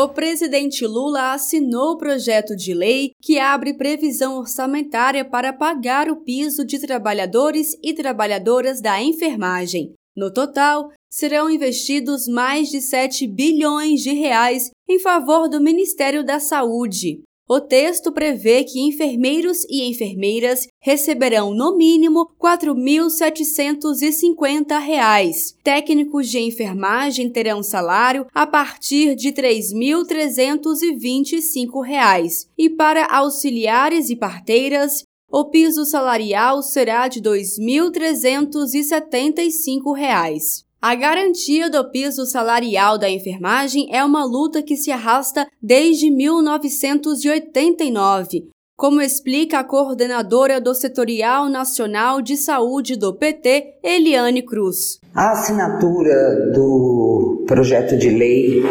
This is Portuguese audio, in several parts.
o presidente Lula assinou o projeto de lei que abre previsão orçamentária para pagar o piso de trabalhadores e trabalhadoras da enfermagem. No total, serão investidos mais de 7 bilhões de reais em favor do Ministério da Saúde. O texto prevê que enfermeiros e enfermeiras receberão no mínimo R$ 4.750. Técnicos de enfermagem terão salário a partir de R$ 3.325 e para auxiliares e parteiras o piso salarial será de R$ 2.375. A garantia do piso salarial da enfermagem é uma luta que se arrasta desde 1989, como explica a coordenadora do Setorial Nacional de Saúde do PT, Eliane Cruz. A assinatura do projeto de lei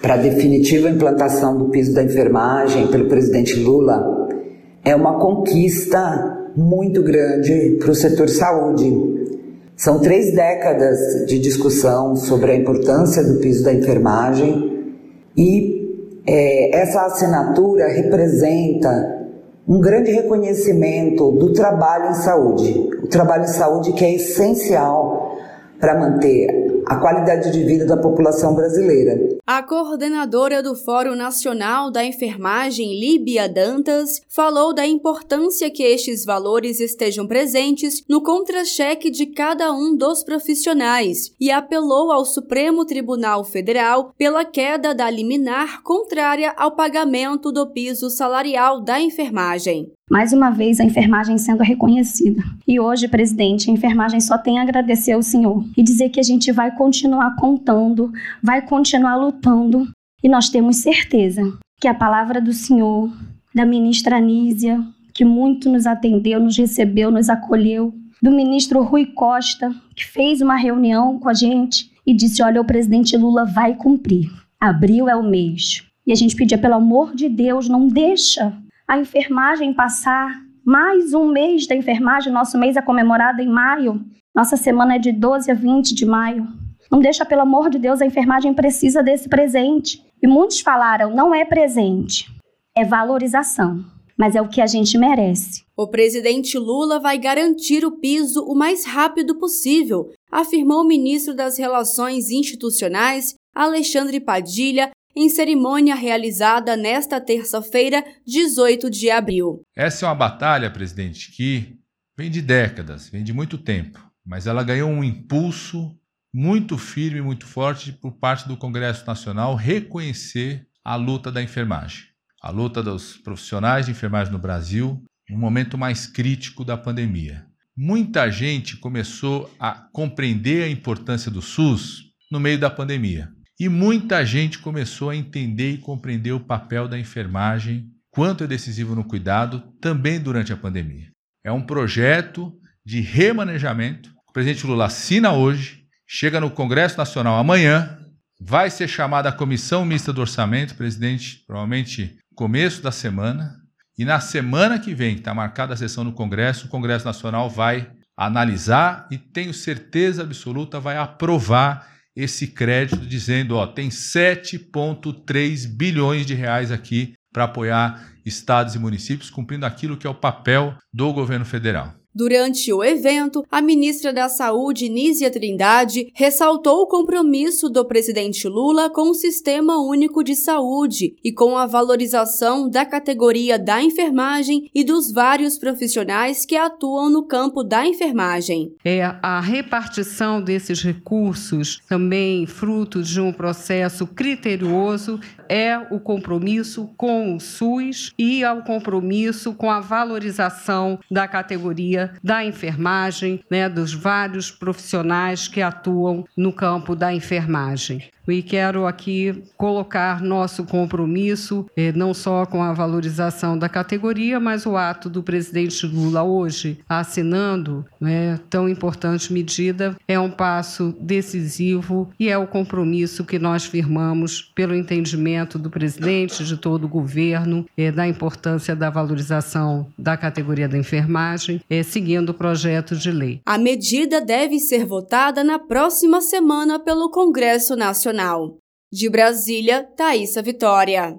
para a definitiva implantação do piso da enfermagem pelo presidente Lula é uma conquista muito grande para o setor saúde são três décadas de discussão sobre a importância do piso da enfermagem e é, essa assinatura representa um grande reconhecimento do trabalho em saúde, o trabalho em saúde que é essencial para manter a qualidade de vida da população brasileira. A coordenadora do Fórum Nacional da Enfermagem, Líbia Dantas, falou da importância que estes valores estejam presentes no contra-cheque de cada um dos profissionais e apelou ao Supremo Tribunal Federal pela queda da liminar contrária ao pagamento do piso salarial da enfermagem. Mais uma vez, a enfermagem sendo reconhecida. E hoje, presidente, a enfermagem só tem a agradecer ao senhor e dizer que a gente vai continuar contando, vai continuar lutando. E nós temos certeza que a palavra do senhor, da ministra Anísia, que muito nos atendeu, nos recebeu, nos acolheu, do ministro Rui Costa, que fez uma reunião com a gente e disse: Olha, o presidente Lula vai cumprir. Abril é o mês. E a gente pedia, pelo amor de Deus, não deixa a enfermagem passar mais um mês da enfermagem, nosso mês é comemorado em maio, nossa semana é de 12 a 20 de maio. Não deixa, pelo amor de Deus, a enfermagem precisa desse presente. E muitos falaram, não é presente, é valorização, mas é o que a gente merece. O presidente Lula vai garantir o piso o mais rápido possível, afirmou o ministro das Relações Institucionais, Alexandre Padilha, em cerimônia realizada nesta terça-feira, 18 de abril. Essa é uma batalha, presidente, que vem de décadas, vem de muito tempo, mas ela ganhou um impulso muito firme, muito forte por parte do Congresso Nacional reconhecer a luta da enfermagem, a luta dos profissionais de enfermagem no Brasil, no momento mais crítico da pandemia. Muita gente começou a compreender a importância do SUS no meio da pandemia. E muita gente começou a entender e compreender o papel da enfermagem, quanto é decisivo no cuidado, também durante a pandemia. É um projeto de remanejamento. O presidente Lula assina hoje, chega no Congresso Nacional amanhã, vai ser chamada a comissão mista do orçamento, presidente, provavelmente começo da semana. E na semana que vem, que está marcada a sessão no Congresso, o Congresso Nacional vai analisar e tenho certeza absoluta vai aprovar esse crédito dizendo, ó, tem 7,3 bilhões de reais aqui para apoiar estados e municípios, cumprindo aquilo que é o papel do governo federal. Durante o evento, a ministra da Saúde, Nízia Trindade, ressaltou o compromisso do presidente Lula com o Sistema Único de Saúde e com a valorização da categoria da enfermagem e dos vários profissionais que atuam no campo da enfermagem. É a repartição desses recursos, também fruto de um processo criterioso, é o compromisso com o SUS e é o compromisso com a valorização da categoria da enfermagem, né, dos vários profissionais que atuam no campo da enfermagem. E quero aqui colocar nosso compromisso, eh, não só com a valorização da categoria, mas o ato do presidente Lula hoje assinando né, tão importante medida é um passo decisivo e é o compromisso que nós firmamos pelo entendimento do presidente, de todo o governo, eh, da importância da valorização da categoria da enfermagem, eh, seguindo o projeto de lei. A medida deve ser votada na próxima semana pelo Congresso Nacional. De Brasília, Thaisa Vitória.